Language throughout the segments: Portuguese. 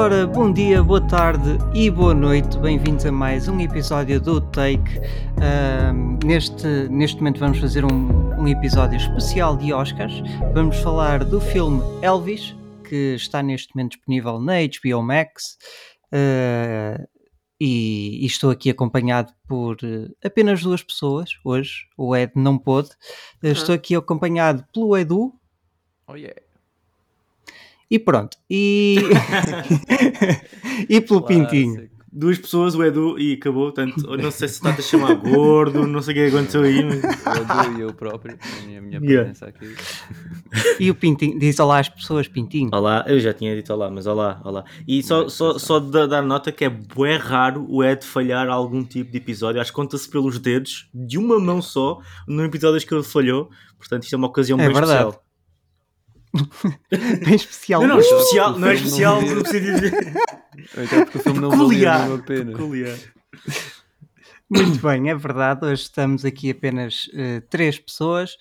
Ora, bom dia, boa tarde e boa noite. Bem-vindos a mais um episódio do Take. Uh, neste, neste momento vamos fazer um, um, episódio especial de Oscars. Vamos falar do filme Elvis, que está neste momento disponível na HBO Max. Uh, e, e, estou aqui acompanhado por uh, apenas duas pessoas hoje. O Ed não pôde. Uhum. Estou aqui acompanhado pelo Edu. Oh yeah. E pronto. E, e pelo Pintinho. Duas pessoas, o Edu, e acabou. Portanto, não sei se está a chamar gordo, não sei o que aconteceu aí. Mas... O Edu e eu próprio, a minha, minha presença yeah. aqui. E o Pintinho, diz olá às pessoas, Pintinho. Olá, eu já tinha dito olá, mas olá, olá. E só, só, só de dar nota que é bué raro o Ed falhar algum tipo de episódio. Acho que conta-se pelos dedos, de uma mão só, no episódio que ele falhou. Portanto, isto é uma ocasião é bem verdade. especial. Bem especial. Não, não, especial, não é especial, não dizer. Até porque o filme não Peculiar. valia a pena. Peculiar. Muito bem, é verdade. Hoje estamos aqui apenas uh, três pessoas.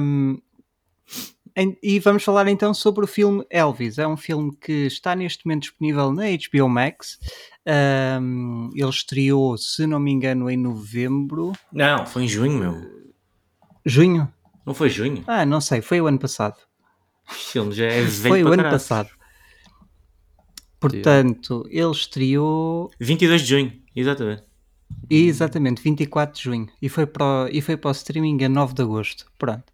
Um, em, e vamos falar então sobre o filme Elvis. É um filme que está neste momento disponível na HBO Max. Um, ele estreou, se não me engano, em novembro. Não, foi em junho, meu. Junho? Não foi junho? Ah, não sei, foi o ano passado. O filme já é velho Foi o ano caralho. passado. Portanto, ele estreou. 22 de junho, exatamente. Exatamente, 24 de junho. E foi para o, e foi para o streaming a 9 de agosto. Pronto.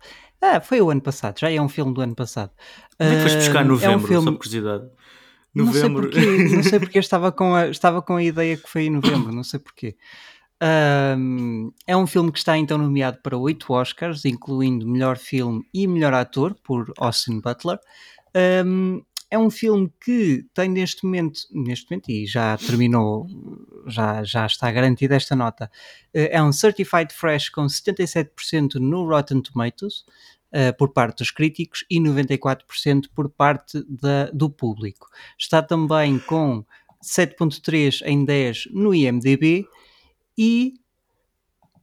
Ah, foi o ano passado, já é um filme do ano passado. Como é que foste buscar Ah, novembro, é um filme... só curiosidade? Não sei Novembro. porquê, não sei porque estava com, a, estava com a ideia que foi em novembro, não sei porquê. Um, é um filme que está então nomeado para oito Oscars, incluindo melhor filme e melhor ator por Austin Butler. Um, é um filme que tem neste momento, neste momento e já terminou, já, já está garantida esta nota, eh, é um Certified Fresh com 77% no Rotten Tomatoes uh, por parte dos críticos e 94% por parte da, do público. Está também com 7.3 em 10 no IMDB e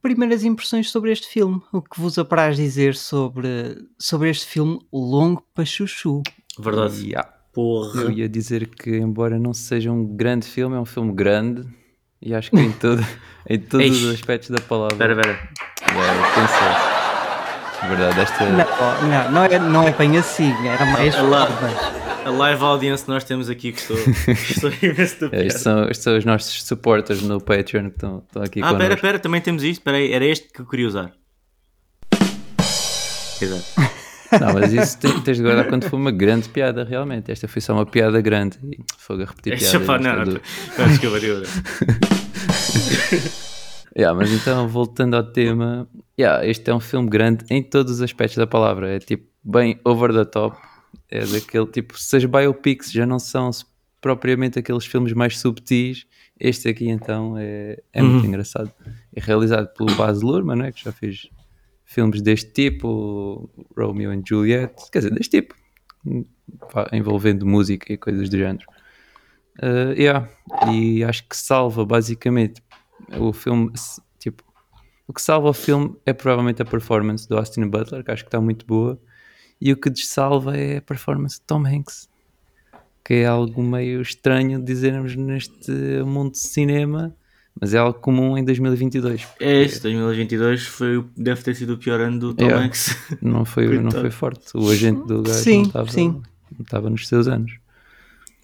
primeiras impressões sobre este filme. O que vos apraz dizer sobre, sobre este filme longo para chuchu? Verdade. Yeah. Porra. Eu ia dizer que, embora não seja um grande filme, é um filme grande e acho que em, todo, em todos Eish. os aspectos da palavra. Espera, espera. É, pensei. Verdade, esta. Não, não, não é, não é bem assim, era mais. A live audience que nós temos aqui que estou, estou imenso da É, piada. estes, são, estes são os nossos supporters no Patreon que estão, estão aqui Ah, connosco. espera, também temos isto. Aí, era este que eu queria usar. Exato. Não, mas isso te- tens de guardar quando for uma grande piada, realmente. Esta foi só uma piada grande. E fogo a repetir Esta, piadas. pá, isto é não, não, não, desculpa, desculpa. Yeah, mas então, voltando ao tema, yeah, este é um filme grande em todos os aspectos da palavra. É tipo bem over the top. É daquele tipo, se as biopics já não são propriamente aqueles filmes mais subtis, este aqui então é, é muito Uhum. engraçado. É realizado pelo Baz Luhrmann, é? que já fez filmes deste tipo, Romeo and Juliet, quer dizer, deste tipo, envolvendo música e coisas do género. Uh, yeah. E acho que salva basicamente o filme, tipo, o que salva o filme é provavelmente a performance do Austin Butler, que acho que está muito boa, e o que dessalva é a performance de Tom Hanks, que é algo meio estranho dizermos neste mundo de cinema, mas é algo comum em 2022. É este, 2022 foi, deve ter sido o pior ano do Tom Yeah. Hanks. Não foi, não foi forte. O agente do gajo Sim, não estava sim. não estava nos seus anos.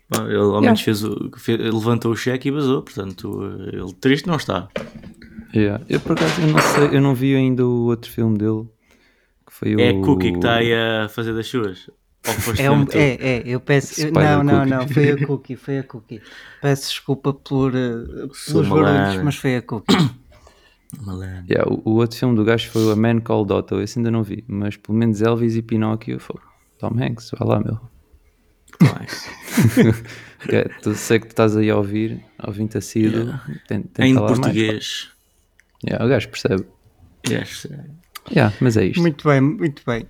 Pá, Ele ao menos fez o, fe- levantou o cheque e vazou, portanto, ele triste não está. Yeah. Eu por acaso eu não sei, eu não vi ainda o outro filme dele. Foi É o a Cookie que está aí a fazer das suas. Ou foste É, um, é, é, eu peço. eu- não, não, Cookie. não, foi a Cookie, foi a Cookie. Peço desculpa por, eh, Sou pelos barulhos, mas foi a Cookie. Malandro. Yeah, o, o outro filme do gajo foi o A Man Called Otto, esse ainda não vi, mas pelo menos Elvis e Pinóquio foi Tom Hanks, vai lá meu. Que- tu sei que tu estás aí a ouvir, ouvindo assíduo, Yeah. Em mais, português. pá. Yeah, o gajo percebe. Yes. Yeah, mas é isto. muito bem, muito bem.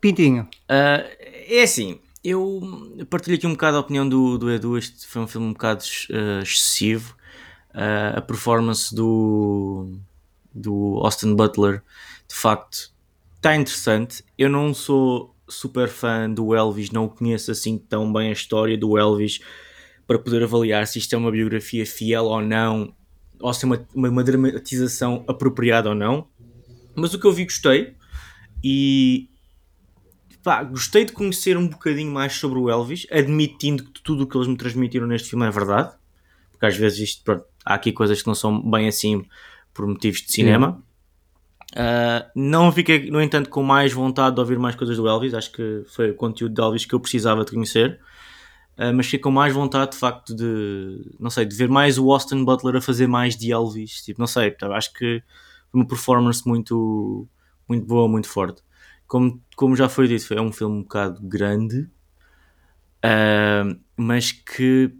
Pintinho, Ah, é assim, eu partilho aqui um bocado a opinião do, do Edu. Este foi um filme um bocado ah, excessivo. Ah, a performance do, do Austin Butler, de facto, está interessante. Eu não sou super fã do Elvis, não conheço assim tão bem a história do Elvis. para poder avaliar se isto é uma biografia fiel ou não, ou se é uma, uma, uma dramatização apropriada ou não. Mas o que eu vi gostei. E pá, gostei de conhecer um bocadinho mais sobre o Elvis, admitindo que tudo o que eles me transmitiram neste filme é verdade, porque às vezes isto, pronto, há aqui coisas que não são bem assim por motivos de cinema. Uh, não fiquei, no entanto, com mais vontade de ouvir mais coisas do Elvis, acho que foi o conteúdo de Elvis que eu precisava de conhecer. Uh, mas fiquei com mais vontade de facto de não sei, de ver mais o Austin Butler a fazer mais de Elvis, tipo, não sei, tá, acho que uma performance muito, muito boa, muito forte. Como, como já foi dito, é um filme um bocado grande, uh, mas que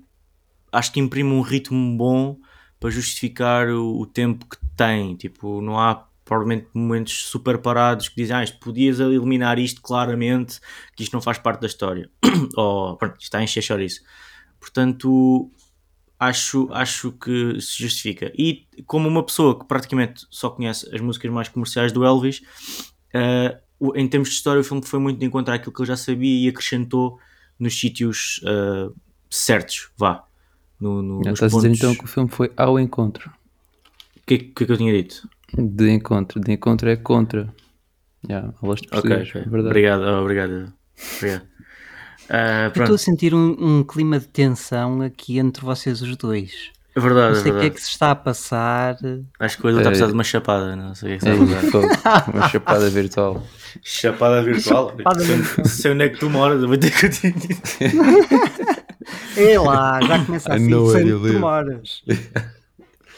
acho que imprime um ritmo bom para justificar o, o, tempo que tem. Tipo, não há provavelmente momentos super parados que dizem, ah, isto podias eliminar isto claramente, que isto não faz parte da história. Ou, pronto, está a encher isso. Portanto, acho, acho que se justifica. E como uma pessoa que praticamente só conhece as músicas mais comerciais do Elvis, uh, em termos de história, o filme foi muito de encontrar aquilo que eu já sabia e acrescentou nos sítios uh, certos, vá. No, no, já estás pontos... a dizer então que o filme foi ao encontro. O que, que, que eu tinha dito? De encontro, de encontro é contra. Yeah, aulas de okay, okay. Verdade. Obrigado, obrigado. obrigado. Uh, estou a sentir um, um, clima de tensão aqui entre vocês os dois. É verdade, não sei o é que é que se está a passar. Acho que o Edu está a precisar de uma chapada, não sei o que é que está a passar. uma chapada virtual. Chapada virtual? Chapada sei, sei onde é que tu moras, eu vou ter que te É lá, já começa assim, sei onde tu moras.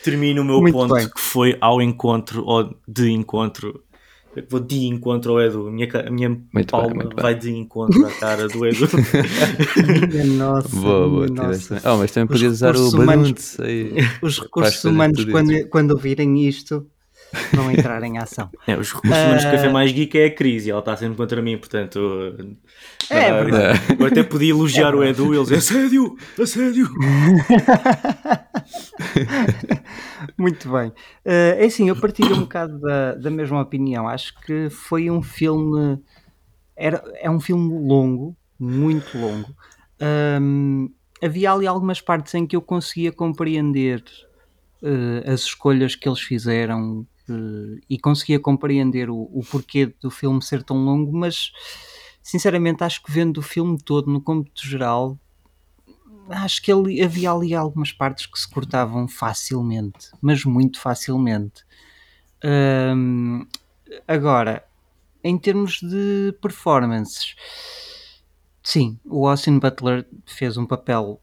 Termino o meu Muito ponto bem. que foi ao encontro ou de encontro vou de encontro ao Edu. A minha, a minha muito palma bem, vai de encontro à cara do Edu. nossa, boa, boa. Nossa. Oh, mas também podias usar o humanos, aí. Os recursos humanos, quando, quando ouvirem isto, vão entrar em ação. É, os recursos humanos uh... café mais geek é a crise, ela está sempre contra mim, portanto. É, uh, verdade. Eu até podia elogiar é o Edu e eles assédio, assédio. Muito bem. Uh, é assim, eu partilho um bocado da, da mesma opinião. Acho que foi um filme. Era, é um filme longo, muito longo. Um, havia ali algumas partes em que eu conseguia compreender uh, as escolhas que eles fizeram uh, e conseguia compreender o, o, porquê do filme ser tão longo, mas sinceramente acho que vendo o filme todo no cômputo geral acho que ele, havia ali algumas partes que se cortavam facilmente, mas muito facilmente. Agora, em termos de performances, sim, o Austin Butler fez um papel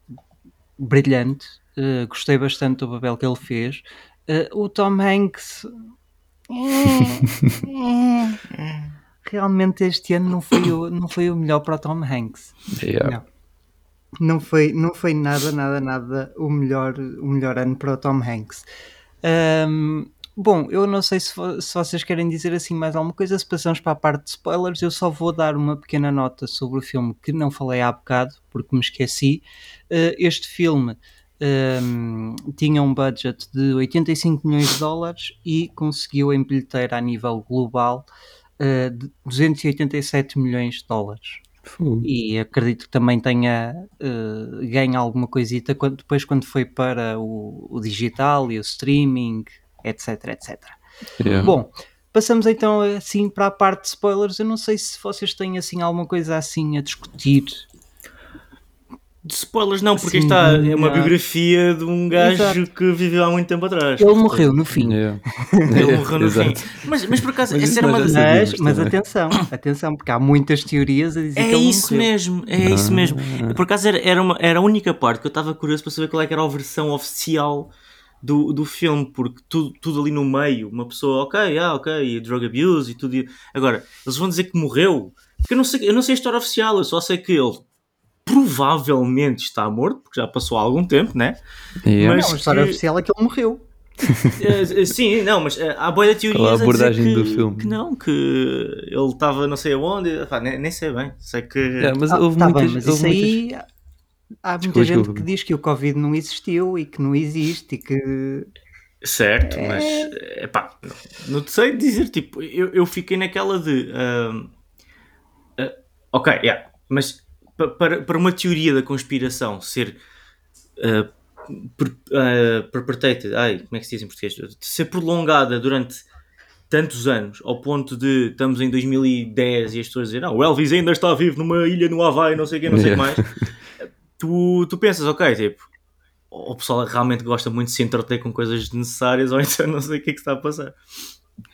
brilhante. Uh, gostei bastante do papel que ele fez. Uh, o Tom Hanks. Realmente este ano não foi o, não foi o melhor para o Tom Hanks. Yeah. Não não foi, não foi nada, nada, nada o melhor, o melhor ano para o Tom Hanks. Um, bom, eu não sei se, se, vocês querem dizer assim mais alguma coisa. Se passamos para a parte de spoilers, eu só vou dar uma pequena nota sobre o filme que não falei há bocado, porque me esqueci. Uh, este filme um, tinha um budget de 85 milhões de dólares e conseguiu em bilheteira a nível global uh, de 287 milhões de dólares. E acredito que também tenha uh, ganho alguma coisita quando, depois quando foi para o, o, digital e o streaming, etc, etc. Yeah. Bom, passamos então assim para a parte de spoilers. Eu não sei se vocês têm assim alguma coisa assim a discutir de spoilers não, porque Sim, está é uma biografia de um gajo Exato. que viveu há muito tempo atrás. Ele morreu no fim. Yeah. Ele morreu no fim. Mas, mas por acaso, mas essa era uma das. Mas, mas atenção, atenção, porque há muitas teorias a dizer é que ele isso morreu. mesmo, é ah. isso mesmo. Por acaso era, era, uma, era a única parte que eu estava curioso para saber qual é que era a versão oficial do, do filme, porque tudo, tudo ali no meio, uma pessoa, ok, ah, ok, drug abuse e tudo. Agora, eles vão dizer que morreu. Porque eu não sei, eu não sei a história oficial, eu só sei que ele provavelmente está morto, porque já passou algum tempo, né? Yeah. Mas não, a história que... oficial é que ele morreu. uh, sim, não, mas uh, há boia de teorias a abordagem que, do filme. que não, que ele estava não sei aonde, nem, nem, sei bem, sei que... Yeah, mas ah, houve tá muitas, bem, mas houve isso muitas... aí há muita desculpa, gente desculpa. que diz que o Covid não existiu e que não existe e que... Certo, é... mas epá, não, não sei dizer, tipo, eu, eu fiquei naquela de... Uh, ok, yeah, mas para, para uma teoria da conspiração ser uh, per, uh, perpetrated, ai, como é que se diz em português? Ser prolongada durante tantos anos, ao ponto de estamos em 2010 e as pessoas dizem, não, o Elvis ainda está vivo numa ilha no Havaí, não sei o que, não sei o yeah. que mais. Tu, tu pensas, ok, tipo, o pessoal realmente gosta muito de se entreter com coisas desnecessárias, ou então não sei o que é que está a passar.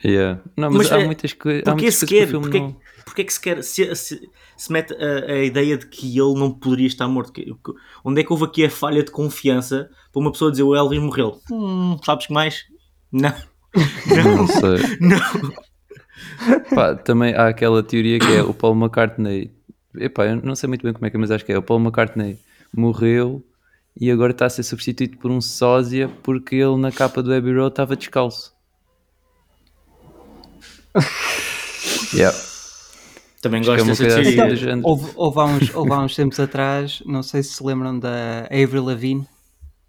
Yeah. Não, mas, mas há é, muitas, coi há muitas se coisas quer, porque, não... porque é que se quer se, se, se mete a, a, ideia de que ele não poderia estar morto? Que, onde é que houve aqui a falha de confiança para uma pessoa dizer o Elvis morreu? Hum, sabes que mais? Não. Não, não sei. Não. Pá, também há aquela teoria que é o Paul McCartney. Epá, eu não sei muito bem como é que é, mas acho que é o Paul McCartney morreu e agora está a ser substituído por um sósia porque ele na capa do Abbey Road estava descalço. yeah. Também gosto é dessa teoria. Então, houve, houve, há uns, houve há uns tempos atrás, não sei se se lembram da Avril Lavigne.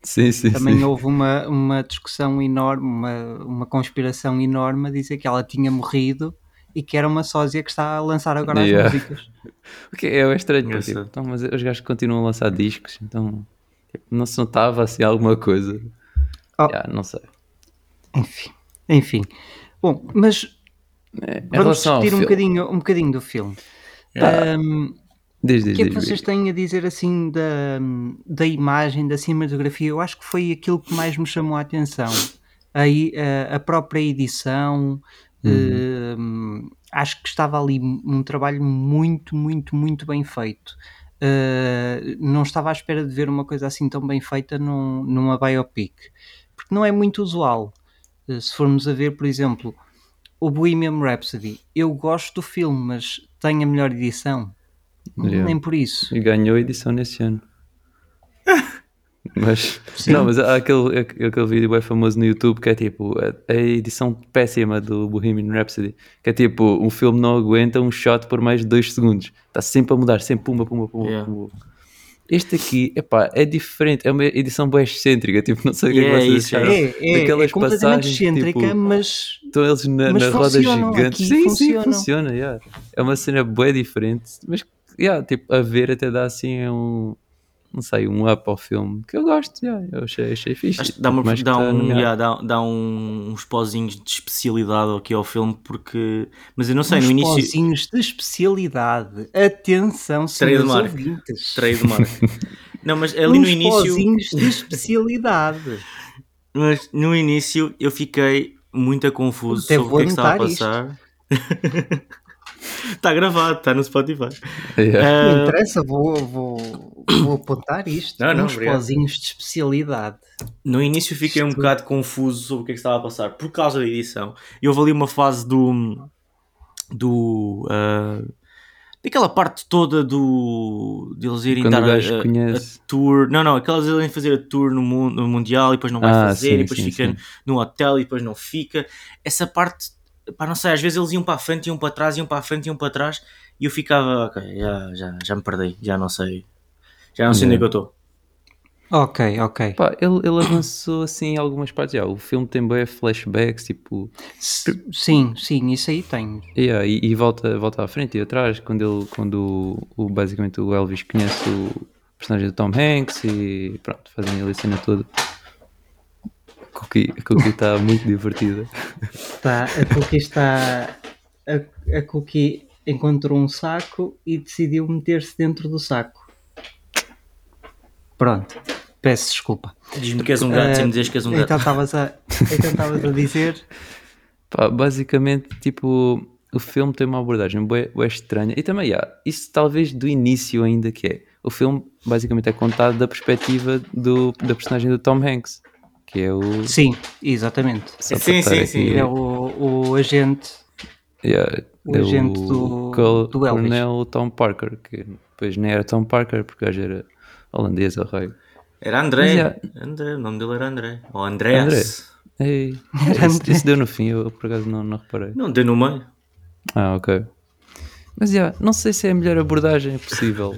Sim, sim, Também sim. houve uma, uma discussão enorme, uma, uma conspiração enorme a dizer que ela tinha morrido e que era uma sósia que está a lançar agora yeah. as músicas. O que é, é estranho, porque, tipo, então, mas os gajos continuam a lançar discos, então tipo, não se notava assim alguma coisa. Oh. Yeah, não sei. Enfim, enfim. Bom, mas é, vamos discutir um bocadinho, um bocadinho do filme. Um, Diz, diz, o que é que vocês têm a dizer assim da, da imagem, da cinematografia? Eu acho que foi aquilo que mais me chamou a atenção. Aí a, a própria edição, uhum. uh, acho que estava ali um trabalho muito, muito, muito bem feito. Uh, não estava à espera de ver uma coisa assim tão bem feita num, numa biopic, porque não é muito usual. Uh, se formos a ver, por exemplo, o Bohemian Rhapsody, eu gosto do filme, mas tem a melhor edição Yeah. Nem por isso. E ganhou edição nesse ano. mas, não, mas há aquele, aquele vídeo bem famoso no YouTube que é tipo a, a, edição péssima do Bohemian Rhapsody, que é tipo um filme não aguenta um shot por mais de 2 segundos, está sempre a mudar, sempre pumba, pumba, pumba, yeah. pumba. Este aqui, epá, é diferente, é uma edição bem excêntrica, tipo, não sei o que yeah, é que vocês acharam. É, é, Daquelas é completamente excêntrica, tipo, mas... Estão eles na, na roda gigante. Sim, funcionam. sim, funciona, yeah. É uma cena bem diferente, mas yeah, tipo, a ver até dá assim um, não sei, um up ao filme que eu gosto, yeah, eu achei, achei fixe. dá, uma, dá, tá um, yeah, dá, dá um, uns pozinhos de especialidade aqui ao filme, porque, mas eu não sei, uns no início. pozinhos de especialidade, atenção, senhores Trademark. ouvintes. Trademark. não, mas ali uns no início. pozinhos de especialidade. mas no início eu fiquei muito confuso Até sobre o que, é que estava a passar. Está gravado, está no Spotify. Yeah. Uh, não interessa, vou, vou, vou apontar isto. Não, não, uns pozinhos de especialidade. No início fiquei isto... um bocado confuso sobre o que é que estava a passar por causa da edição. E houve ali uma fase do. do uh, daquela parte toda do deles irem Quando dar a, a, a, tour, não, não, aquelas irem fazer a tour no, mundo, no Mundial e depois não vai ah, fazer, sim, e depois sim, fica sim. no hotel e depois não fica. Essa parte pá, não sei, às vezes eles iam para a frente, iam para trás, iam para a frente, iam para trás e eu ficava, ok, já, já, já me perdi, já não sei, já não sei onde é que eu estou. Ok, ok. Pá, ele, ele avançou assim em algumas partes. Já, o filme tem bem flashbacks, tipo. Sim, sim, isso aí tem. Yeah, e, e volta, volta à frente e atrás, quando, ele, quando o, o, basicamente o Elvis conhece o personagem do Tom Hanks e pronto, fazem ali a cena toda. A Cookie está muito divertida. Tá, a Cookie está. A, a Cookie encontrou um saco e decidiu meter-se dentro do saco. Pronto, peço desculpa. Diz-me que és um gato uh, sem dizer que és um gato. Então estavas a, então a dizer. Pá, basicamente, tipo, o filme tem uma abordagem bem, bem estranha e também há, isso talvez do início ainda que é. O filme basicamente é contado da perspectiva do, da personagem do Tom Hanks que é o. Sim, exatamente. Só sim, sim, sim. É o, o agente. Yeah, o é agente o do, Col do Elvis. Coronel Tom Parker, que depois nem era Tom Parker, porque hoje era holandês a rei. Era André. Yeah. André. O nome dele era André. Ou Andreas. André. Ei, isso, isso, deu no fim, eu por acaso não, não reparei. Não, deu no meio. Ah, ok. Mas já, não sei se é a melhor abordagem possível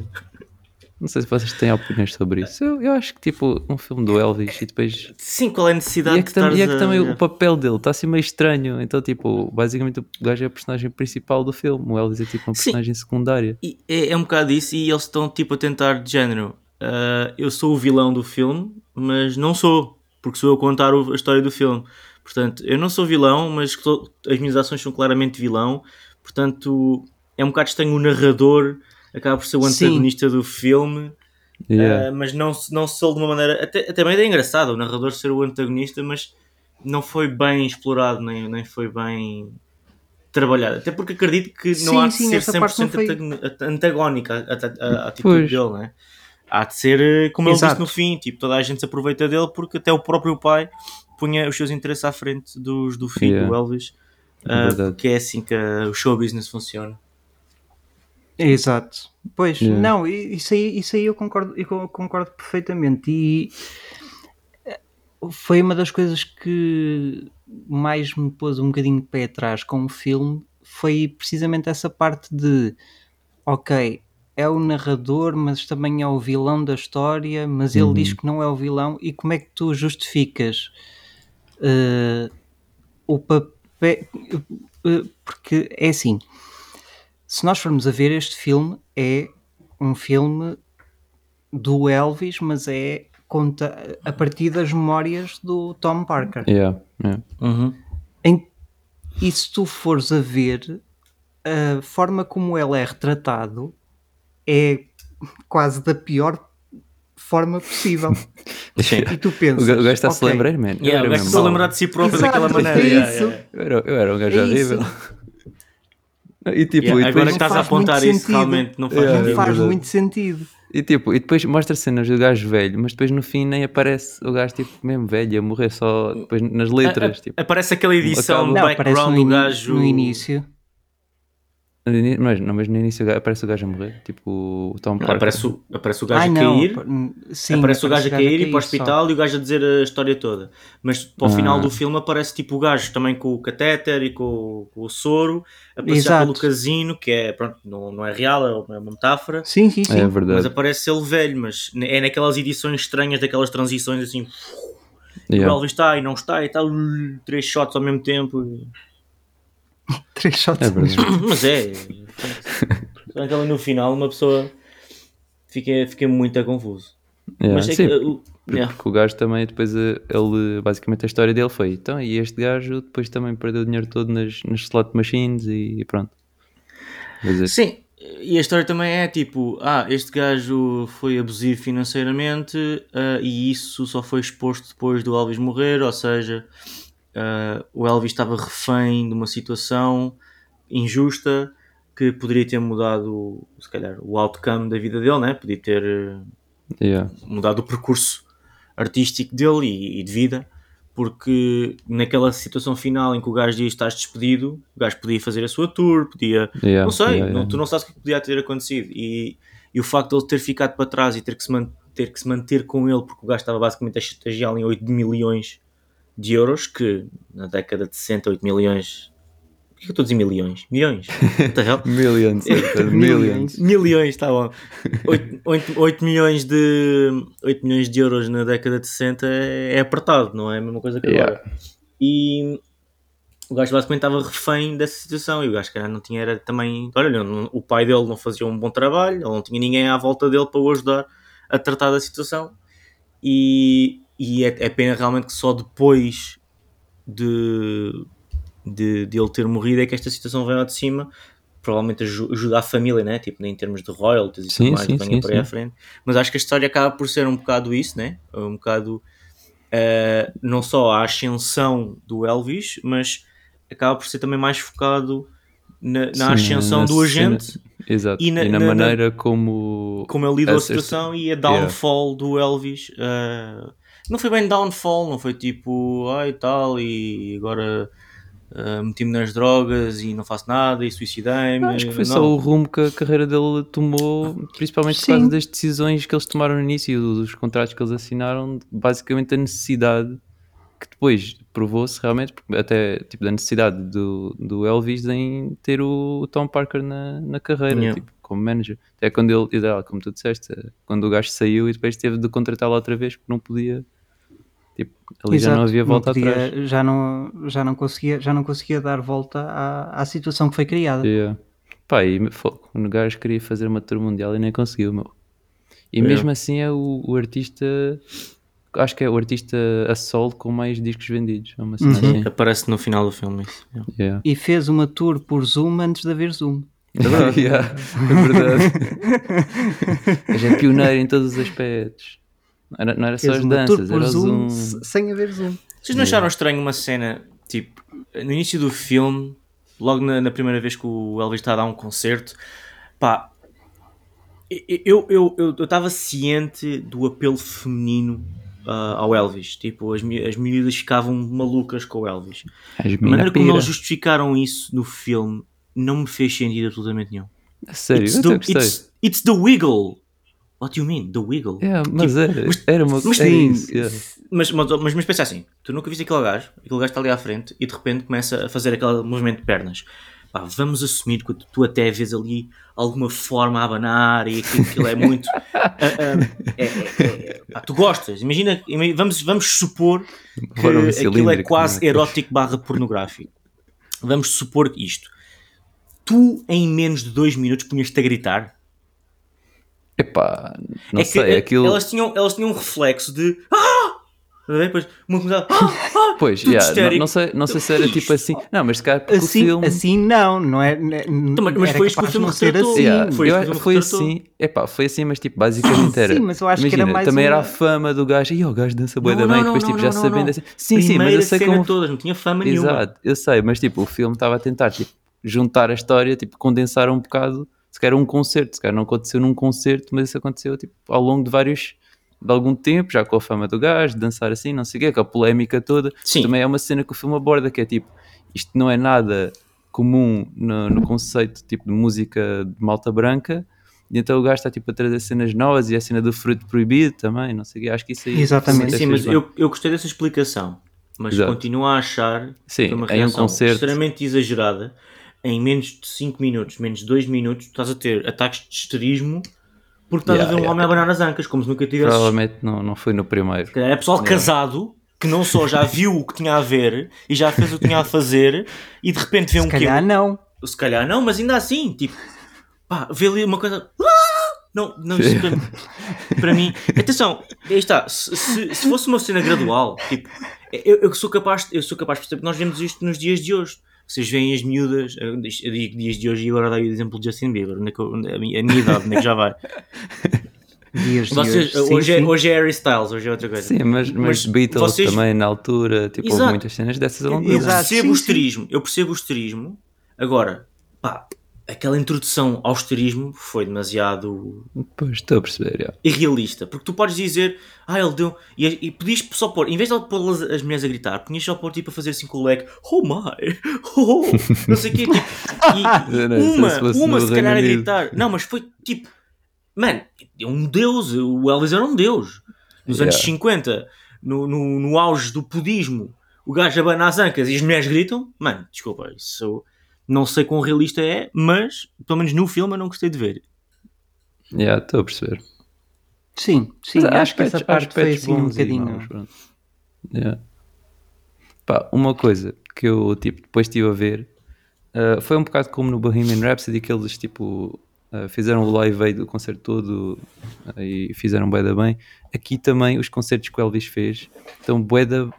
não sei se vocês têm opiniões sobre isso. Eu, eu acho que, tipo, um filme do Elvis e depois. Sim, qual é a necessidade e é que, tam, e é que a... também o papel dele está assim meio estranho. Então, tipo, basicamente o gajo é a personagem principal do filme. O Elvis é tipo uma personagem Sim. secundária. E é, é um bocado isso. E eles estão, tipo, a tentar, de género. Uh, eu sou o vilão do filme, mas não sou, porque sou eu a contar a história do filme. Portanto, eu não sou vilão, mas as minhas ações são claramente vilão. Portanto, é um bocado estranho o narrador, acaba por ser o Sim. antagonista do filme. Yeah. Uh, mas não, não soube de uma maneira. Até, até bem é engraçado o narrador ser o antagonista, mas não foi bem explorado, nem, nem foi bem trabalhado. Até porque acredito que não Sim, há de sim, ser essa parte não 100% foi- antagónica a, a, a, a atitude Pois. dele, né? Há de ser, eh, como ele Exato. disse no fim, tipo, toda a gente se aproveita dele porque até o próprio pai punha os seus interesses à frente dos do filho, Yeah. do Elvis. É Uh, verdade. porque é assim que uh, o show business funciona. Exato. Pois, Yeah. não, isso aí, isso aí eu concordo, eu co- concordo perfeitamente. E eh, foi uma das coisas que mais me pôs um bocadinho de pé atrás com o filme. Foi precisamente essa parte de ok, é o narrador, mas também é o vilão da história, mas ele Uhum. diz que não é o vilão, e como é que tu justificas eh, o papel? eh, porque é assim, se nós formos a ver este filme, é um filme do Elvis, mas é conta a partir das memórias do Tom Parker. Yeah, yeah. Em- e se tu fores a ver a forma como ele é retratado é quase da pior forma possível. E tu pensas, o gajo está-se a ok, lembrar, man. Eu Yeah, o gajo mesmo está a lembrar de si próprio Exato, daquela maneira. é yeah, isso. yeah. Eu era, eu era um gajo É isso. horrível. E tipo, Yeah, e agora que estás a faz apontar isso, sentido. realmente não faz Yeah, não é faz verdade. muito sentido. e, tipo, e depois mostra cenas do gajo velho, mas depois no fim nem aparece o gajo tipo mesmo velho, a morrer só depois nas letras. tipo. Aparece aquela edição Acaba- do Não, aparece background no, do ini- gajo. no início. Mas, não, mas no início o aparece o gajo a morrer, tipo o Tom Parker. Aparece o, aparece o gajo Ai a cair. apa- sim, aparece o gajo a cair e para o só. hospital e o gajo a dizer a história toda. Mas para o Ah. final do filme aparece tipo o gajo também com o catéter e com, o- com o soro a passear Exato. pelo casino, que é, pronto, não, não é real, é uma metáfora. Sim, sim, sim. É Mas verdade. aparece ele velho, mas é naquelas edições estranhas, daquelas transições assim. O Yeah. Elvis está e não está e tal, três shots ao mesmo tempo. e- Três shots É. Mas é. Portanto, ali no final uma pessoa fica, fica muito confuso. Yeah, Mas é sim, que. uh, porque, yeah. porque o gajo também depois eh, ele basicamente a história dele foi então e este gajo depois também perdeu o dinheiro todo nas, nas slot machines e pronto. Dizer, Sim, e a história também é tipo: ah, este gajo foi abusivo financeiramente ah, e isso só foi exposto depois do Elvis morrer, ou seja, ah, o Elvis estava refém de uma situação injusta que poderia ter mudado, se calhar, o outcome da vida dele, né? Podia ter. eh, yeah. mudado o percurso artístico dele e, e de vida, porque naquela situação final em que o gajo diz estás despedido, o gajo podia fazer a sua tour, podia. Yeah, não sei, yeah, não- tu não sabes o que podia ter acontecido. E, e o facto de ele ter ficado para trás e ter que se, man- ter que se manter com ele, porque o gajo estava basicamente a chantageá-lo em 8 milhões de euros, que na década de 60, 8 milhões. Por que eu estou a dizer milhões? Milhões? Millions. Millions. Milhões, está bom. 8, milhões de 8 milhões de euros na década de 60 é, é apertado, não é a mesma coisa que Yeah. agora. E o gajo basicamente estava refém dessa situação e o gajo que não tinha era também, olha, não- o pai dele não fazia um bom trabalho, ele não tinha ninguém à volta dele para o ajudar a tratar da situação e, e é, é pena realmente que só depois de, de, de ele ter morrido é que esta situação vem lá de cima provavelmente aju- ajuda a família, né? Tipo, em termos de royalties e Sim, tudo mais, sim, venha sim, por aí à frente. Mas acho que a história acaba por ser um bocado isso, né? Um bocado eh, não só a ascensão do Elvis, mas acaba por ser também mais focado na, na Sim, ascensão na do agente. E E na- na, na- maneira como. como ele lidou a situação e a downfall do Elvis. eh, não foi bem downfall, não foi tipo, ai tal, e agora eh, meti-me nas drogas e não faço nada e suicidei-me. Acho que foi Não. só o rumo que a carreira dele tomou, principalmente por Sim. causa das decisões que eles tomaram no início, dos contratos que eles assinaram, basicamente a necessidade que depois provou-se realmente, até tipo, da necessidade do, do Elvis em ter o Tom Parker na, na carreira, Yeah. tipo, como manager. Até quando ele, ideal, como tu disseste, quando o gajo saiu e depois teve de contratá-lo outra vez porque não podia. Tipo, ali já não Exato, havia volta podia- atrás. Já não, já, não conseguia, já não conseguia dar volta à, à situação que foi criada. Yeah. Pá, e fogo, o gajo queria fazer uma tour mundial e nem conseguiu, meu. E mesmo assim é o, o artista, acho que é o artista a solo com mais discos vendidos. É uma cena assim. Aparece no final do filme isso. Yeah. Yeah. E fez uma tour por Zoom antes de haver Zoom. Yeah, é verdade. Mas é pioneiro em todos os aspectos. Não era, não era só as danças, por era Zoom zoom. se- sem haver Zoom. Vocês não acharam estranho uma cena, tipo, no início do filme, logo na, na primeira vez que o Elvis está a dar um concerto, pá, eu eu eu estava ciente do apelo feminino ah, ao Elvis. Tipo, as, as miúdas ficavam malucas com o Elvis. A maneira como pira. eles justificaram isso no filme não me fez sentido absolutamente nenhum. A Sério, It's eu the, it's, it's the wiggle. What do you mean? The wiggle? Yeah, mas Tipo, era, mas- era uma mas sim, isso, yeah. Mas, mas, mas, mas pensa assim, tu nunca viste aquele gajo, aquele gajo está ali à frente e de repente começa a fazer aquele movimento de pernas. Pá, vamos assumir que tu até vês ali alguma forma a abanar e aquilo, aquilo é muito. ah, ah, é- é- é- pá, tu gostas, imagina, ima- vamos, vamos supor que Forma aquilo é quase é? erótico barra pornográfico. Vamos supor isto. Tu em menos de dois minutos punhas-te a gritar. Epá, não é que sei, eh, aquilo. elas, tinham, elas tinham um reflexo de. Ah! Estás a ver? Depois uma começava. Ah! Ah! Pois, tudo yeah, não, não sei, não sei se era tipo assim. Não, mas se calhar porque Assim, o filme. assim não, não é? não é- Então, mas- mas era foi isto que o filme retratou. assim. Yeah, Foi eu- isso que foi assim, epá, foi assim, mas tipo, basicamente era. Sim, mas eu acho que imagina, era mais também era uma- a fama do gajo, e o gajo dança bué Não, da bem, não, depois não, tipo, já não, sabendo não. assim. Sim, sim, mas eu sei como. todas, não tinha fama nenhuma. Exato, eu sei, mas tipo, o filme estava a tentar tipo, juntar a história, tipo, condensar um bocado, se calhar um concerto, se calhar não aconteceu num concerto, mas isso aconteceu tipo, ao longo de vários, de algum tempo, já com a fama do gajo, de dançar assim, não sei o quê, com a polémica toda. Sim. Também é uma cena que o filme aborda, que é tipo, isto não é nada comum no, no conceito tipo de música de malta branca, e então o gajo está tipo a trazer cenas novas e a cena do fruto proibido também, não sei o quê, acho que isso aí Exatamente. Sim, mas bem. eu, eu gostei dessa explicação. Mas Exato. continuo a achar Sim, que foi uma em um reação concerto- extremamente exagerada. Em menos de 5 minutos, menos de 2 minutos, tu estás a ter ataques de histerismo porque estás Yeah, a ver um yeah. homem a abanar as ancas, como se nunca tivesse. Provavelmente não, não foi no primeiro. Se É pessoal casado que não só já viu o que tinha a ver e já fez o que tinha a fazer e de repente vê um Se calhar não. Se calhar não, mas ainda assim, tipo, pá, vê ali uma coisa. Ah! Não, não, isso para, mim- para mim. Atenção, aí está. Se, se, se fosse uma cena gradual, tipo, eu, eu sou capaz, eu sou capaz de perceber que nós vemos isto nos dias de hoje. Vocês veem as miúdas, dias de hoje e agora dei o exemplo de Justin Bieber, onde é que eu- onde- a minha, a minha idade, onde é que já vai. Dias Vocês, hoje. Sim, hoje, é, sim. hoje é Harry Styles, hoje é outra coisa. Sim, mas, mas, Mas Beatles vocês- também na altura, tipo, houve muitas cenas dessas ao longo Eu do percebo sim, o esterismo, eu percebo o esterismo. Agora, aquela introdução ao esterismo foi demasiado Pois, estou a perceber, já. irrealista. Porque tu podes dizer, ah, ele deu. E, e podias só pôr, em vez de ele pôr as, as mulheres a gritar, podias só pôr tipo a fazer assim com o leque, oh my, oh, não sei o quê. Tipo, e, não uma, se uma se calhar a Reino gritar. Não, mas foi tipo, mano, é um deus. O Elvis era um deus. Nos anos Yeah. 50, no, no, no auge do pudismo, o gajo abana as ancas e as mulheres gritam. Mano, desculpa, isso não sei quão realista é, mas pelo menos no filme eu não gostei de ver. Já, estou a perceber. Sim, sim, Mas acho que essa parte foi assim um bocadinho. maus. Yeah. Pá, uma coisa que eu tipo, depois estive a ver uh, foi um bocado como no Bohemian Rhapsody que eles tipo uh, fizeram o live aid do concerto todo uh, e fizeram bué da bem. Aqui também os concertos que o Elvis fez estão bué da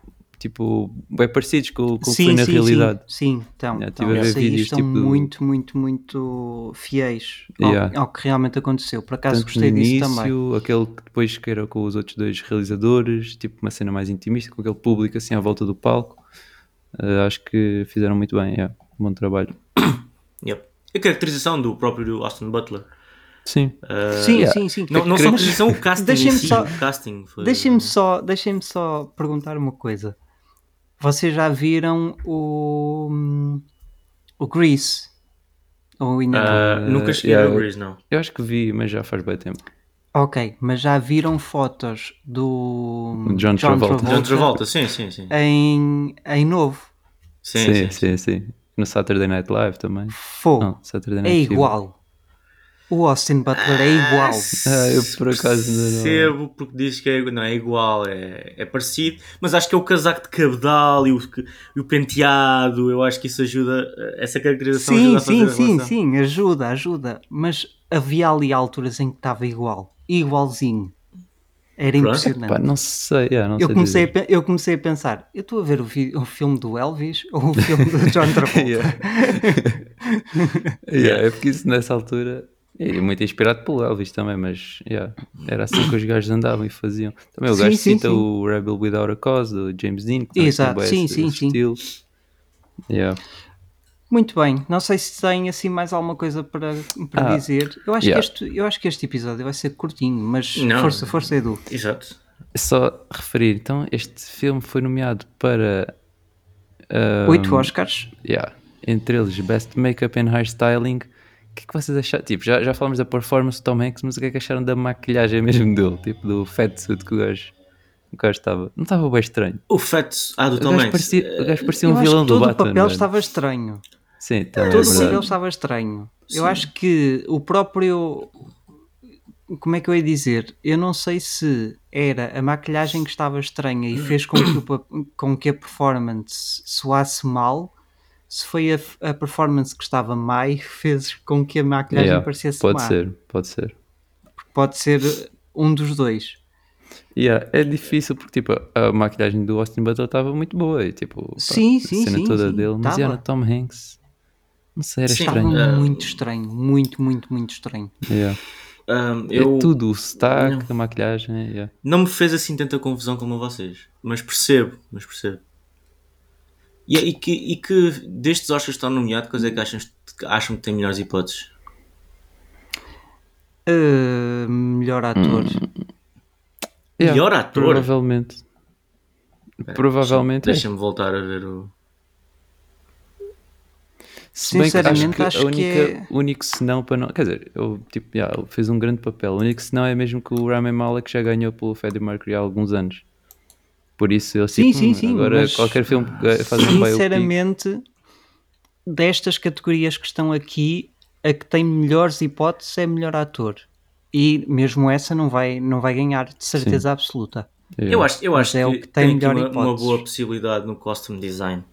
tipo bué parecidos com, com o que foi na realidade. Sim, sim, então, Já então esses aí vídeos, estão tipo, muito, muito, muito fiéis ao, Yeah. ao que realmente aconteceu. Por acaso Tanto gostei no disso início, também. aquele que depois que era com os outros dois realizadores, tipo uma cena mais intimista, com aquele público assim à volta do palco. Uh, acho que fizeram muito bem, yeah. bom trabalho. Yep. A caracterização do próprio Austin Butler. Sim. Uh, Sim, yeah. sim, sim. Não, não só a caracterização, o casting em Deixem-me si, só- casting foi... Deixem-me só, deixem só perguntar uma coisa. Vocês já viram o, o Grease? Ou ainda não? Ah, nunca cheguei yeah, a ver o Grease, não. Eu acho que vi, mas já faz bem tempo. Ok, mas já viram fotos do John Travolta. John Travolta, sim, sim, sim. Em, em novo? Sim, sim, sim. sim, sim. No Saturday Night Live também. Fogo. Não, Saturday é Night Fever. igual. O Austin Butler é igual. Ah, eu por acaso não- Percebo porque diz que é, não é igual, é, é parecido, mas acho que é o casaco de cabedal e o, e o penteado, eu acho que isso ajuda, essa caracterização Sim, ajuda a fazer sim, a sim, sim, ajuda, ajuda. Mas havia ali alturas em que estava igual. Igualzinho. Era impressionante. Não sei, yeah, não eu, sei comecei a, dizer. eu comecei a pensar, eu estou a ver o, o filme do Elvis ou o filme do John Travolta? Yeah. Yeah, é porque isso nessa altura é muito inspirado pelo Elvis também, mas yeah, era assim que os gajos andavam e faziam. Também o Sim, gajo sim, cita sim. o Rebel Without a Cause do James Dean, que Exato, bué sim, sim, sim. estilo. Yeah. Muito bem, não sei se tem assim mais alguma coisa para, para Ah, dizer. Eu acho, yeah. que este, eu acho que este episódio vai ser curtinho, mas Não. força, força, Edu. Exato. É Só referir, então este filme foi nomeado para ah, Oito Oscars. Yeah. Entre eles, Best Makeup and Hairstyling. O que é que vocês acharam? Tipo, já, já falamos da performance do Tom Hanks, mas o que é que acharam da maquilhagem mesmo dele? Tipo, do fatsuit que o gajo, o gajo estava. Não estava bem estranho. O feto, ah, do O Tom gajo Hanks, parecia, o gajo parecia Eu um acho vilão que do todo o Batman. papel mano. estava estranho. Sim, é Todo o papel estava estranho. Eu acho que o próprio. Como é que eu ia dizer? Eu não sei se era a maquilhagem que estava estranha e fez com que, o com que a performance soasse mal, se foi a, a performance que estava má e fez com que a maquilhagem Yeah, parecesse pode má. ser, pode ser. Pode ser um dos dois. Yeah, é difícil porque tipo, a maquilhagem do Austin Butler estava muito boa e tipo, pá, Sim, a sim, cena sim, toda sim, dele, mas yeah, no Tom Hanks, não sei, era Sim. Estava estranho. Ah. muito estranho. Muito, muito, muito estranho. Yeah. Ahm, É eu tudo, o sotaque, a maquilhagem, yeah. não me fez assim tanta confusão como a vocês, mas percebo, mas percebo. E, e que, e que destes Oscars que estão nomeados, quais é que acham, que acham que têm melhores hipóteses? Uh, melhor ator. Yeah, Melhor ator? Provavelmente. Provavelmente é. Deixa-me voltar a ver o. Se bem que acho Sinceramente, que acho a que única, é- o único senão para não. Quer dizer, eu, tipo, yeah, ele fez um grande papel. O único senão é mesmo que o Rami Malek já ganhou pelo Freddie Mercury há alguns anos. Por isso eu Sim, sim, sim, Agora mas- qualquer filme que faz um biopic. Sinceramente, destas categorias que estão aqui, a que tem melhores hipóteses é melhor ator. E mesmo essa não vai, não vai ganhar de certeza absoluta. yeah. Eu acho, eu acho é o que, que tem tem melhor uma, uma boa possibilidade no costume design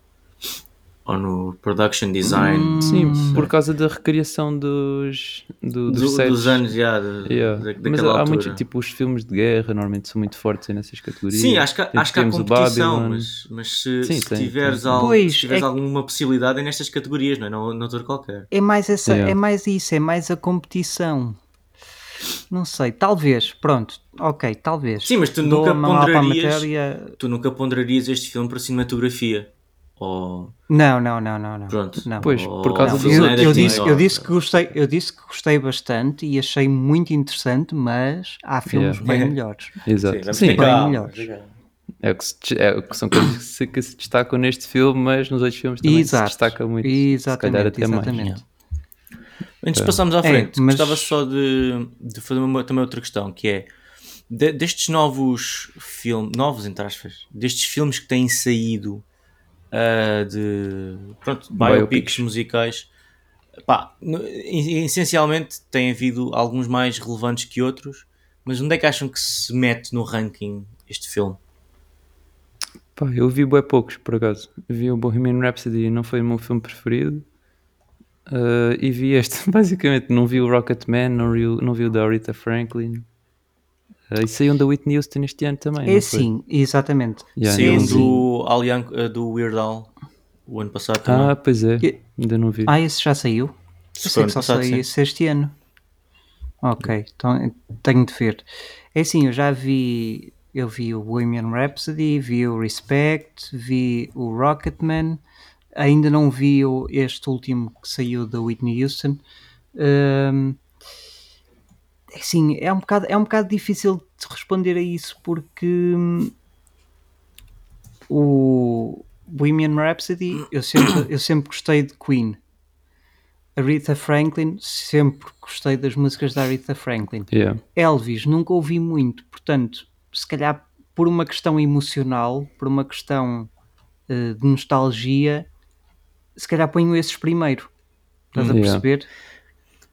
ou no production design Sim, por causa da recriação dos, do, dos do- sets. dos anos já de, Yeah. da, Mas daquela há altura. muitos, tipo, os filmes de guerra normalmente são muito fortes nessas categorias. Sim, acho que, Tipo, acho que há competição, Babylon. mas, mas se, Sim, se tem, tiveres, tem. algo, Pois, se tiveres é- alguma possibilidade é nestas categorias, não é? Não, não outro qualquer. É mais, essa, Yeah. é mais isso, é mais a competição. Não sei, talvez, pronto, ok, talvez. Sim, mas tu Dou nunca ponderarias- matéria. Tu nunca ponderarias este filme para cinematografia. Ou, Não, não, não, não, não. pronto. Não. Pois, por causa ou do- Eu, eu disse, eu, disse que gostei, eu disse que gostei bastante e achei muito interessante, mas há filmes Yeah. bem melhores. Exato. Sim, Sim, bem melhores. É, o que se, é o que são coisas que se, que se destacam neste filme, mas nos outros filmes também Exato. se destaca muito. Exatamente, se calhar até exatamente. mais. Antes de passarmos à frente, mas- gostava só de, de fazer uma, também outra questão, que é de- destes novos filmes, novos entre aspas, destes filmes que têm saído ah, de pronto, biopics, Biopics. musicais, pá, essencialmente tem havido alguns mais relevantes que outros, mas onde é que acham que se mete no ranking este filme? Pá, eu vi bué poucos, por acaso. Vi o Bohemian Rhapsody, não foi o meu filme preferido. Ah, e vi este, basicamente. Não vi o Rocketman, não vi, o- não vi o da Aretha Franklin. Ah, e saiu um da Whitney Houston este ano também. É não foi? sim, exatamente. Yeah, Saiu um do, Al Yan- ah, do Weird Al o ano passado também. Ah, pois é. E- Ainda não vi. Ah, esse já saiu? Eu Se sei que só passado, saiu esse este ano. Ok, então tenho de ver. É assim, eu já vi. Eu vi o Bohemian Rhapsody, vi o Respect, vi o Rocketman, ainda não vi o, este último que saiu da Whitney Houston. Hum, é assim, é um, bocado, é um bocado difícil de responder a isso porque hum, o Bohemian Rhapsody eu sempre, eu sempre gostei de Queen. Aretha Franklin, sempre gostei das músicas da Aretha Franklin. Yeah. Elvis, nunca ouvi muito, portanto, se calhar por uma questão emocional, por uma questão eh, de nostalgia, se calhar ponho esses primeiro. Estás a perceber?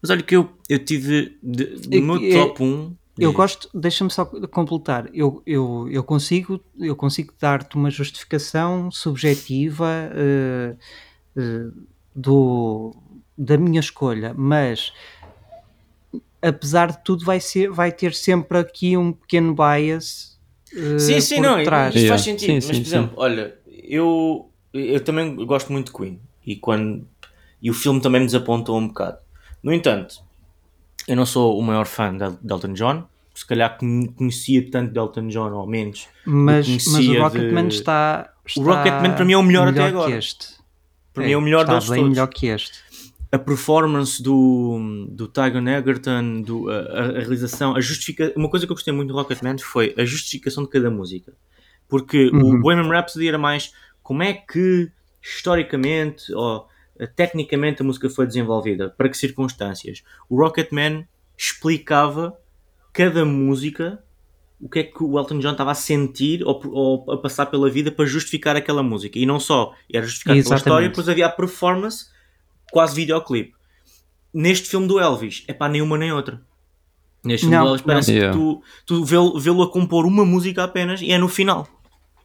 Mas olha que eu, eu tive de- no meu É- top 1. Eu gosto, deixa-me só completar. Eu, eu, eu consigo, eu consigo dar-te uma justificação subjetiva eh, eh, do, da minha escolha, mas apesar de tudo, vai, ser, vai ter sempre aqui um pequeno bias. eh, Sim, sim, não, trás. isto faz sentido. Sim, mas, sim, por sim. exemplo, olha, eu, eu também gosto muito de Queen e, quando, e o filme também me desapontou um bocado. No entanto, eu não sou o maior fã de Elton John, se calhar con- conhecia tanto de Elton John ou menos. Mas, mas o Rocketman de- está, O Rocketman para mim é o melhor até que agora. este. Para mim é o melhor está deles bem todos. melhor que este. a performance do, do Tygon Egerton, do, a, a- a realização, a justifica... uma coisa que eu gostei muito do Rocketman foi a justificação de cada música. Porque Uhum. o Bohemian Rhapsody era mais como é que historicamente ou tecnicamente a música foi desenvolvida, para que circunstâncias. O Rocketman explicava cada música o que é que o Elton John estava a sentir ou, ou a passar pela vida para justificar aquela música. E não só, era justificado pela Exatamente. história, depois havia a performance, quase videoclipe. Neste filme do Elvis, é para nenhuma nem outra. Neste filme Não, do Elvis parece não. que tu, tu vê-lo vê-lo a compor uma música apenas e é no final.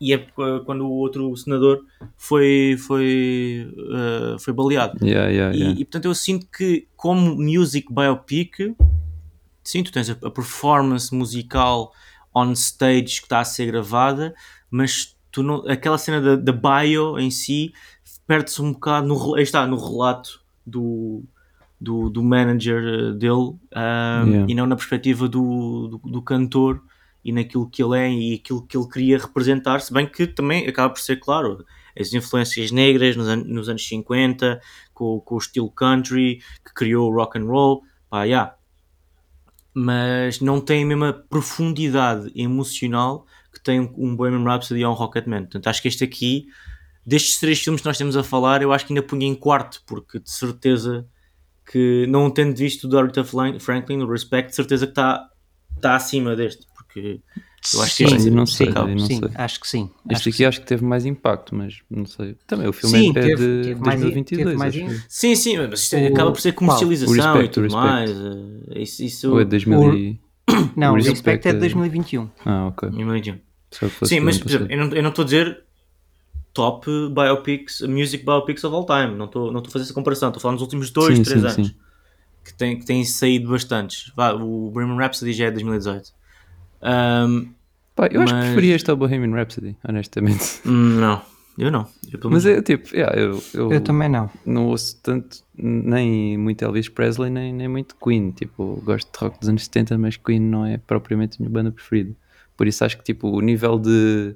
E é uh, quando o outro senador foi, foi, uh, foi baleado. Yeah, yeah, E, yeah. e, portanto eu sinto que como music biopic sim, tu tens a, a performance musical on stage que está a ser gravada mas tu não, aquela cena da, da bio em si perde-se um bocado no, está, no relato do, do, do manager eh, dele um, Yeah. e não na perspectiva do, do, do cantor e naquilo que ele é e aquilo que ele queria representar, se bem que também acaba por ser claro as influências negras nos, an- nos anos 50 com, com o estilo country que criou o rock and roll pá, yeah. mas não tem a mesma profundidade emocional que tem um Bohemian Rhapsody ou um Rocketman portanto acho que este aqui destes três filmes que nós temos a falar eu acho que ainda punha em quarto porque de certeza que não tendo visto o do Aretha Flan- Franklin o Respect de certeza que está está acima deste porque eu acho que Sim, este eu não sei, não sim, sei. acho que sim. Este acho que aqui acho que teve mais impacto, mas não sei. Também o filme Sim, é teve- de teve mais- 2022. teve mais in- eu. Sim, sim, mas isto O- acaba por ser comercialização O Respect, e tudo o Respect. mais. eh, Isso, isso Ou é 2000 e... Não, o o Respect Respect é de é- 2021. Ah, ok. imagino. Só que fosse Sim, do mas por exemplo, eu não estou a dizer top biopics, music biopics of all time. Não estou não estou a fazer essa comparação. Estou a falar nos últimos dois, Sim, três sim, anos sim. que têm que têm saído bastantes. Vá, o Bohemian Rhapsody já é de 2018. Ahm, Pá, eu acho que mas- preferia este ao Bohemian Rhapsody, honestamente. hum, não, eu não. Eu, pelo Mas é tipo, yeah, eu, eu, Eu também não. não ouço tanto nem muito Elvis Presley, nem, nem muito Queen. Tipo, gosto de rock dos anos 70, mas Queen não é propriamente a minha banda preferida. Por isso acho que tipo, o nível de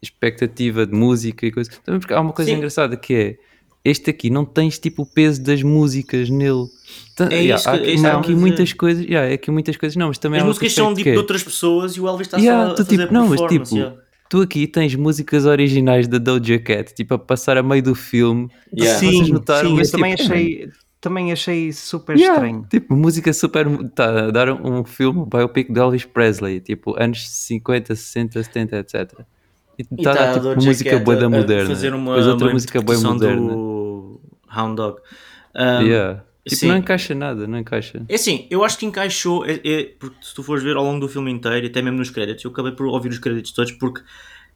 expectativa de música e coisa. Também porque há uma coisa Sim. engraçada que é este aqui não tens tipo o peso das músicas nele. Ta- É yeah, isso há que- é isso há eu aqui muitas coisas, yeah, é aqui muitas coisas não, mas também As há outro músicas são tipo que é- de outras pessoas e o Elvis está Yeah, só a tu, fazer tipo, não, mas performance, tipo, yeah. tu aqui tens músicas originais da Doja Cat, tipo, a passar a meio do filme. Yeah. Sim, notaram, sim, mas, eu também tipo, achei, também achei super Yeah, estranho. Tipo, música super. Tá a dar um filme, um biopic de Elvis Presley, tipo, anos 50, 60, 70, etc. E está a tá dar tipo, música boa da moderna. fazer uma, Depois outra uma música boa moderna. do Hound Dog. Um, Yeah. Tipo, não encaixa nada, não encaixa. É assim, eu acho que encaixou, é, é- porque se tu fores ver ao longo do filme inteiro, até mesmo nos créditos, eu acabei por ouvir os créditos todos porque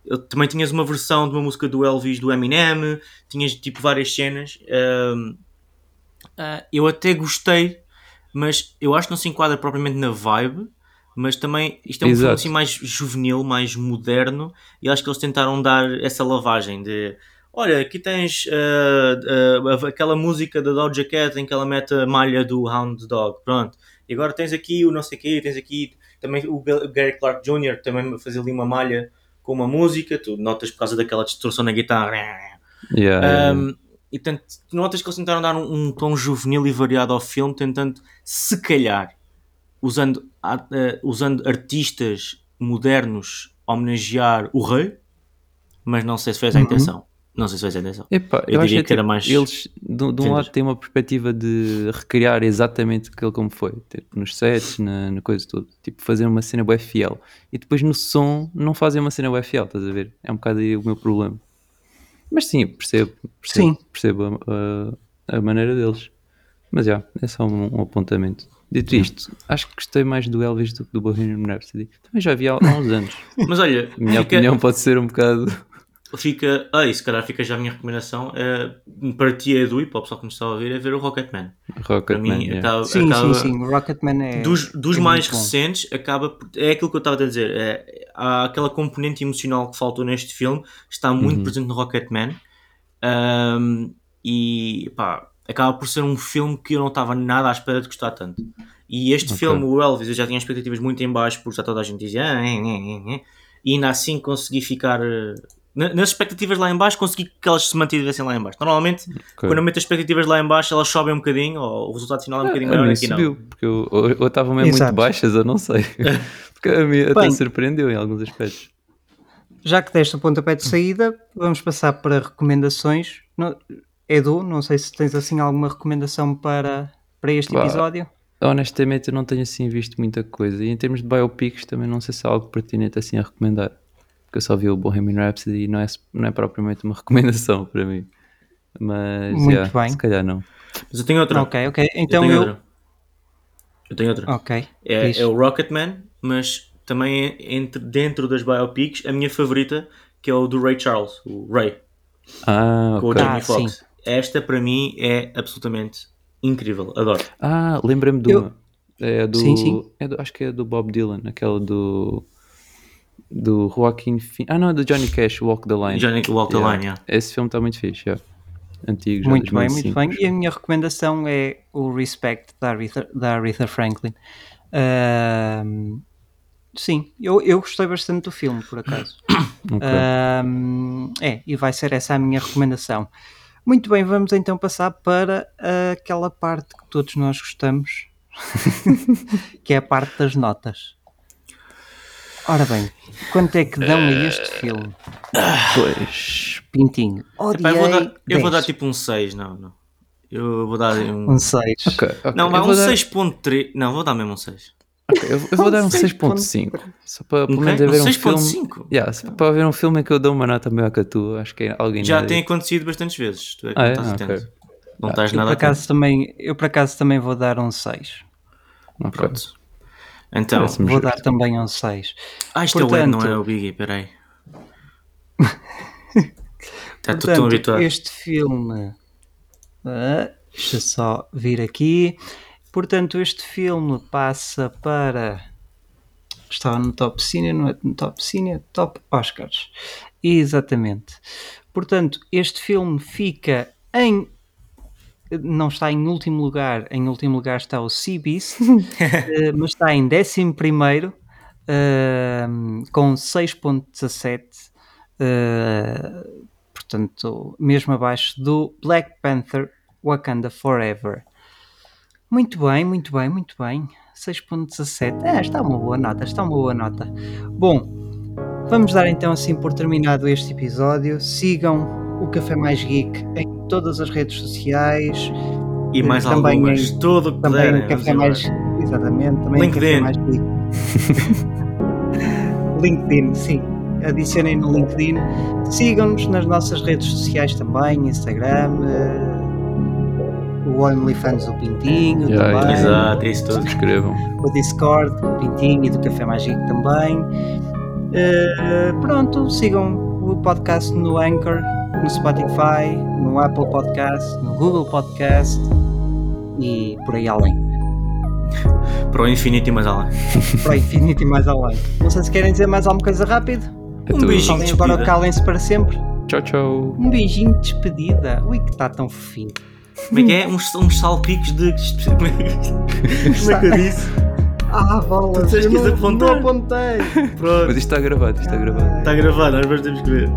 eu, também tinhas uma versão de uma música do Elvis do Eminem, tinhas tipo várias cenas. ahm, ah, eu até gostei, mas eu acho que não se enquadra propriamente na vibe. Mas também isto é um filme Exato. assim mais juvenil, mais moderno, e acho que eles tentaram dar essa lavagem de olha, aqui tens ah, ah, aquela música da Doja Cat em que ela mete a malha do Hound Dog, pronto. E agora tens aqui o não sei quê, tens aqui também o Ga- Gary Clark Jr. também fazer ali uma malha com uma música, tu notas por causa daquela distorção na guitarra. Yeah, yeah. Um, e portanto, notas que eles tentaram dar um, um tom juvenil e variado ao filme, tentando, se calhar, usando, eh, usando artistas modernos homenagear o rei, mas não sei se fez a Uhum. intenção. Não sei se fez a intenção. Epá, eu eu, acho diria que, que era tipo, mais- eles, de, de um lado, têm uma perspectiva de recriar exatamente aquilo como foi, tipo, nos sets, na, na coisa toda, tipo, fazer uma cena bué fiel. E depois no som, não fazem uma cena bué fiel, estás a ver? É um bocado aí o meu problema. Mas sim, percebo, percebo, Sim. percebo a, a- a maneira deles. Mas já, é só um, um apontamento. Dito isto, acho que gostei mais do Elvis do que do Bohemian Rhapsody. Também já vi há, há uns anos. Mas olha, A minha fica, opinião pode ser um bocado. fica. Ah, e se calhar fica já a minha recomendação. É, para ti, Edu, e para o pessoal que nos está a ouvir, é ver o Rocketman. Para Rocketman. yeah. acaba, Sim, acaba- sim, sim. O Rocketman é. Dos, dos é mais recentes, acaba é aquilo que eu estava a dizer. É, há aquela componente emocional que faltou neste filme, está muito Uhum. presente no Rocketman. Ahm, e pá, acaba por ser um filme que eu não estava nada à espera de gostar tanto. E este Ok. filme, o Elvis, eu já tinha expectativas muito em baixo, porque já toda a gente dizia "Ah, é, é, é, é", e ainda assim consegui ficar. eh, na- Nas expectativas lá em baixo, consegui que elas se mantivessem lá em baixo. Normalmente, Ok. quando eu meto as expectativas lá em baixo, elas sobem um bocadinho, ou o resultado final é um bocadinho a maior aqui não. subiu, porque eu, estavam mesmo Exato. muito baixas, eu não sei. porque a mim até surpreendeu em alguns aspectos. Já que deste o pontapé de saída, vamos passar para recomendações. Edu, não sei se tens assim alguma recomendação para, para este Vá. episódio. Honestamente, eu não tenho assim visto muita coisa. E em termos de biopics, também não sei se há algo pertinente assim a recomendar. Porque eu só vi o Bohemian Rhapsody e não é, não é propriamente uma recomendação para mim. Mas, Muito yeah, bem. se calhar não. Mas eu tenho outra. Ok, ok. eu Então tenho eu. outra. Eu tenho outra. Ok. É, diz. é o Rocketman, mas também é entre, dentro das biopics, a minha favorita, que é o do Ray Charles, o Ray, Ah, com o ok. Jamie Ah, Foxx. Esta para mim é absolutamente incrível, adoro. Ah, lembrei-me de Eu- uma. É do, Sim, sim. é do- acho que é do Bob Dylan, aquela do. Do Joaquin Phoenix. Ah, não, é do Johnny Cash, Walk the Line. Johnny Walk the Yeah. Line, yeah. Esse filme está muito fixe, já. Antigo, já Muito bem, 2005. muito bem. E a minha recomendação é o Respect da Aretha, da Aretha Franklin. Ahm, sim, eu, eu gostei bastante do filme, por acaso. Ok. Ahm, é, e vai ser essa a minha recomendação. Muito bem, vamos então passar para aquela parte que todos nós gostamos, que é a parte das notas. Ora bem, quanto é que dão a este filme? Pois. Pintinho. Epá, Odiei eu, vou dar, eu vou 10. dar tipo um 6, não, não. Eu vou dar um. um 6. Ok, ok. não, vai um vou dar- 6.3. Não, vou dar mesmo um 6. Ok, eu, eu vou dar um Um 6.5. Só para pelo Ok? menos Um haver um 6.5? filme. Yeah, só para haver um filme em que eu dou uma nota maior que a tua. Acho que é alguém Já tem acontecido bastantes vezes. Tu é que Ah, não é? estás Ah. Não Ah, estás Eu nada por, atento. acaso também, eu por acaso também vou dar um 6. Pronto. Então, Vou justo. dar também um 6. ah, isto é o Ed, não Portanto- é o Biggie, peraí. Está tudo tão Portanto, habituado. este filme. Ah, deixa só vir aqui. Portanto, este filme passa para. Estava no Top Cine, não é no Top Cine, Top Oscars. Exatamente. Portanto, este filme fica em. Não está em último lugar, em último lugar está o Sea Beast, eh, mas está em décimo primeiro, ehm, com 6.17, eh, portanto, mesmo abaixo do Black Panther Wakanda Forever. Muito bem, muito bem, muito bem. 6.17. É, está uma boa nota, está uma boa nota. Bom, vamos dar então assim por terminado este episódio. Sigam o Café Mais Geek em todas as redes sociais. E mais também algumas. em- Tudo o que Também puderem. Café Mais. Exatamente, também o Café LinkedIn. Mais Geek. LinkedIn, sim. Adicionem no LinkedIn. Sigam-nos nas nossas redes sociais também, Instagram, eh, o OnlyFans do Pintinho Yeah, também, Exato, é isso tudo. Subscrevam. o Discord do Pintinho e do Café Mágico também. Eh, pronto, sigam o podcast no Anchor, no Spotify, no Apple Podcast, no Google Podcast e por aí além. Para o infinito e mais além. Para o infinito e mais além. Não sei se querem dizer mais alguma coisa rápido. É Um tudo. beijinho. Falem agora calem-se para sempre. Tchau, tchau. Um beijinho de despedida. Ui, que está tão fofinho. Como é que é? Uns, uns salpicos de. Como é que eu disse? Ah, bolas, Tu disseste eu que não, apontar. não apontei. Mas Pronto. isto está gravado, isto está gravado. Está gravado, nós vamos ter que ver.